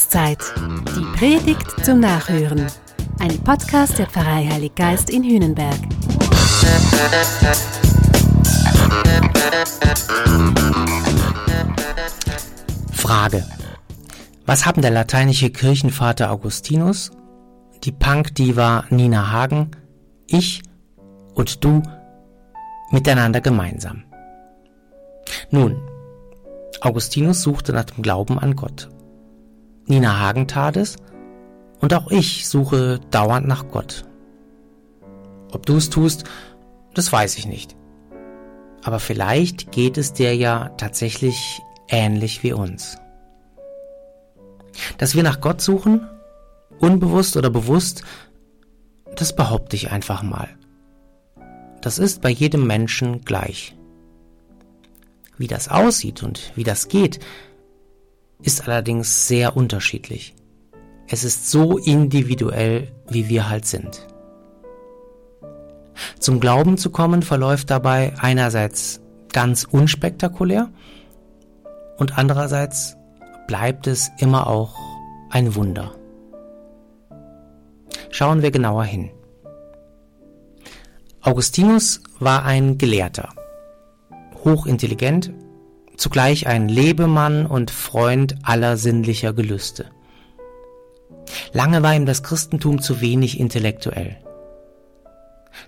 Jahreszeit. Die Predigt zum Nachhören. Ein Podcast der Pfarrei Heilig Geist in Hühnenberg. Frage. Was haben der lateinische Kirchenvater Augustinus, die Punk-Diva Nina Hagen, ich und du miteinander gemeinsam? Nun, Augustinus suchte nach dem Glauben an Gott. Nina Hagen tat es und auch ich suche dauernd nach Gott. Ob du es tust, das weiß ich nicht. Aber vielleicht geht es dir ja tatsächlich ähnlich wie uns. Dass wir nach Gott suchen, unbewusst oder bewusst, das behaupte ich einfach mal. Das ist bei jedem Menschen gleich. Wie das aussieht und wie das geht, ist allerdings sehr unterschiedlich. Es ist so individuell, wie wir halt sind. Zum Glauben zu kommen verläuft dabei einerseits ganz unspektakulär und andererseits bleibt es immer auch ein Wunder. Schauen wir genauer hin. Augustinus war ein Gelehrter hochintelligent, zugleich ein Lebemann und Freund aller sinnlicher Gelüste. Lange war ihm das Christentum zu wenig intellektuell.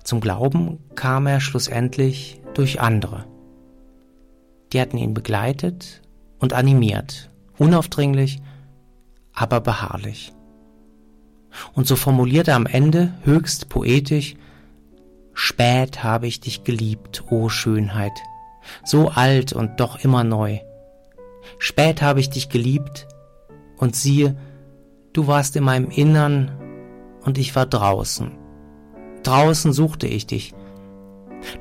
Zum Glauben kam er schlussendlich durch andere. Die hatten ihn begleitet und animiert, unaufdringlich, aber beharrlich. Und so formulierte er am Ende höchst poetisch Spät habe ich dich geliebt, o Schönheit, so alt und doch immer neu. Spät habe ich dich geliebt, und siehe, du warst in meinem Innern und ich war draußen. Draußen suchte ich dich.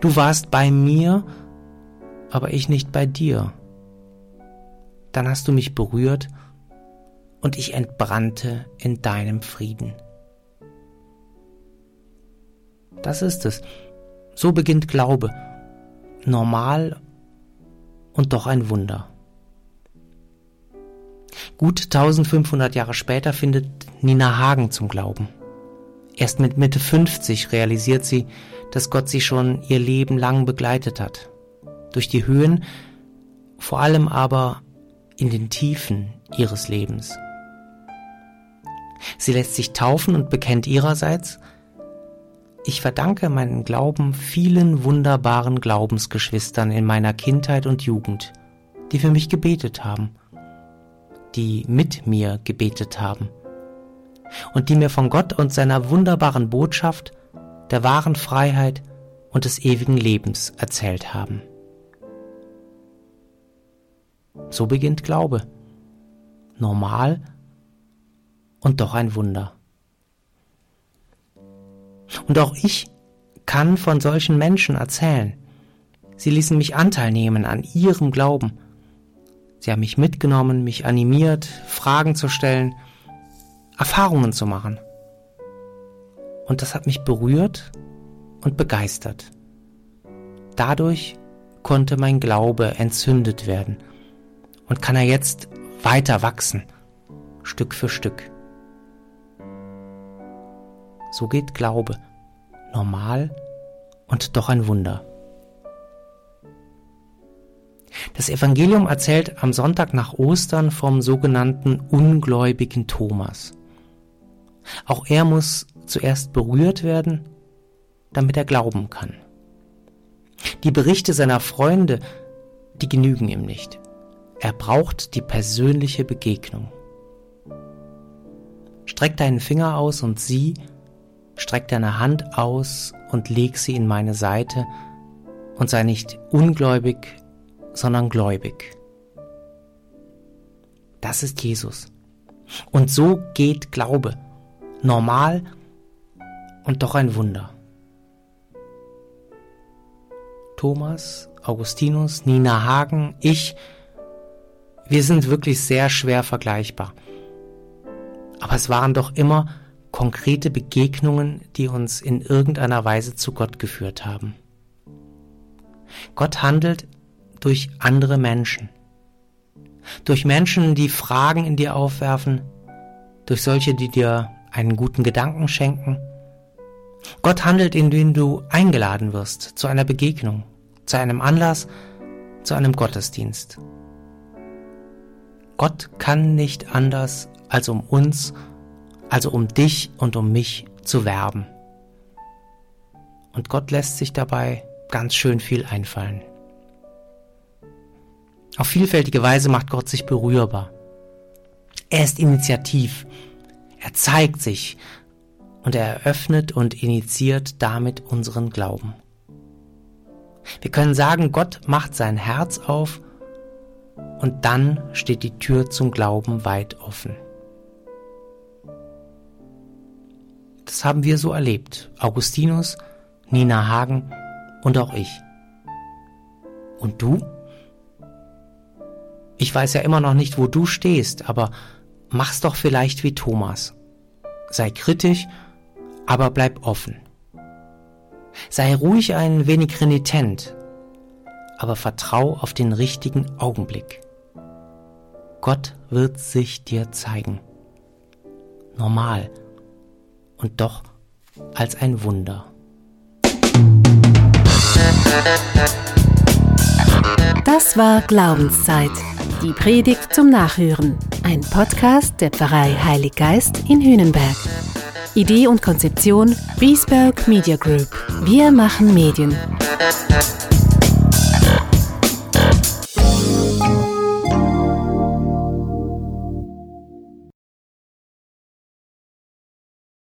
Du warst bei mir, aber ich nicht bei dir. Dann hast du mich berührt und ich entbrannte in deinem Frieden. Das ist es. So beginnt Glaube normal und doch ein Wunder. Gut 1500 Jahre später findet Nina Hagen zum Glauben. Erst mit Mitte 50 realisiert sie, dass Gott sie schon ihr Leben lang begleitet hat. Durch die Höhen, vor allem aber in den Tiefen ihres Lebens. Sie lässt sich taufen und bekennt ihrerseits, ich verdanke meinen Glauben vielen wunderbaren Glaubensgeschwistern in meiner Kindheit und Jugend, die für mich gebetet haben, die mit mir gebetet haben und die mir von Gott und seiner wunderbaren Botschaft, der wahren Freiheit und des ewigen Lebens erzählt haben. So beginnt Glaube. Normal und doch ein Wunder. Und auch ich kann von solchen Menschen erzählen. Sie ließen mich Anteil nehmen an ihrem Glauben. Sie haben mich mitgenommen, mich animiert, Fragen zu stellen, Erfahrungen zu machen. Und das hat mich berührt und begeistert. Dadurch konnte mein Glaube entzündet werden und kann er jetzt weiter wachsen, Stück für Stück. So geht Glaube. Normal und doch ein Wunder. Das Evangelium erzählt am Sonntag nach Ostern vom sogenannten ungläubigen Thomas. Auch er muss zuerst berührt werden, damit er glauben kann. Die Berichte seiner Freunde, die genügen ihm nicht. Er braucht die persönliche Begegnung. Streck deinen Finger aus und sieh, streck deine Hand aus und leg sie in meine Seite und sei nicht ungläubig, sondern gläubig. Das ist Jesus. Und so geht Glaube. Normal und doch ein Wunder. Thomas, Augustinus, Nina Hagen, ich, wir sind wirklich sehr schwer vergleichbar. Aber es waren doch immer konkrete Begegnungen, die uns in irgendeiner Weise zu Gott geführt haben. Gott handelt durch andere Menschen. Durch Menschen, die Fragen in dir aufwerfen, durch solche, die dir einen guten Gedanken schenken. Gott handelt, indem du eingeladen wirst zu einer Begegnung, zu einem Anlass, zu einem Gottesdienst. Gott kann nicht anders, als um uns, also um dich und um mich zu werben. Und Gott lässt sich dabei ganz schön viel einfallen. Auf vielfältige Weise macht Gott sich berührbar. Er ist initiativ. Er zeigt sich und er eröffnet und initiiert damit unseren Glauben. Wir können sagen, Gott macht sein Herz auf und dann steht die Tür zum Glauben weit offen. Das haben wir so erlebt. Augustinus, Nina Hagen und auch ich. Und du? Ich weiß ja immer noch nicht, wo du stehst, aber mach's doch vielleicht wie Thomas. Sei kritisch, aber bleib offen. Sei ruhig ein wenig renitent, aber vertrau auf den richtigen Augenblick. Gott wird sich dir zeigen. Normal und doch als ein Wunder. Das war Glaubenszeit. Die Predigt zum Nachhören. Ein Podcast der Pfarrei Heilig Geist in Hühnenberg. Idee und Konzeption Biesberg Media Group. Wir machen Medien.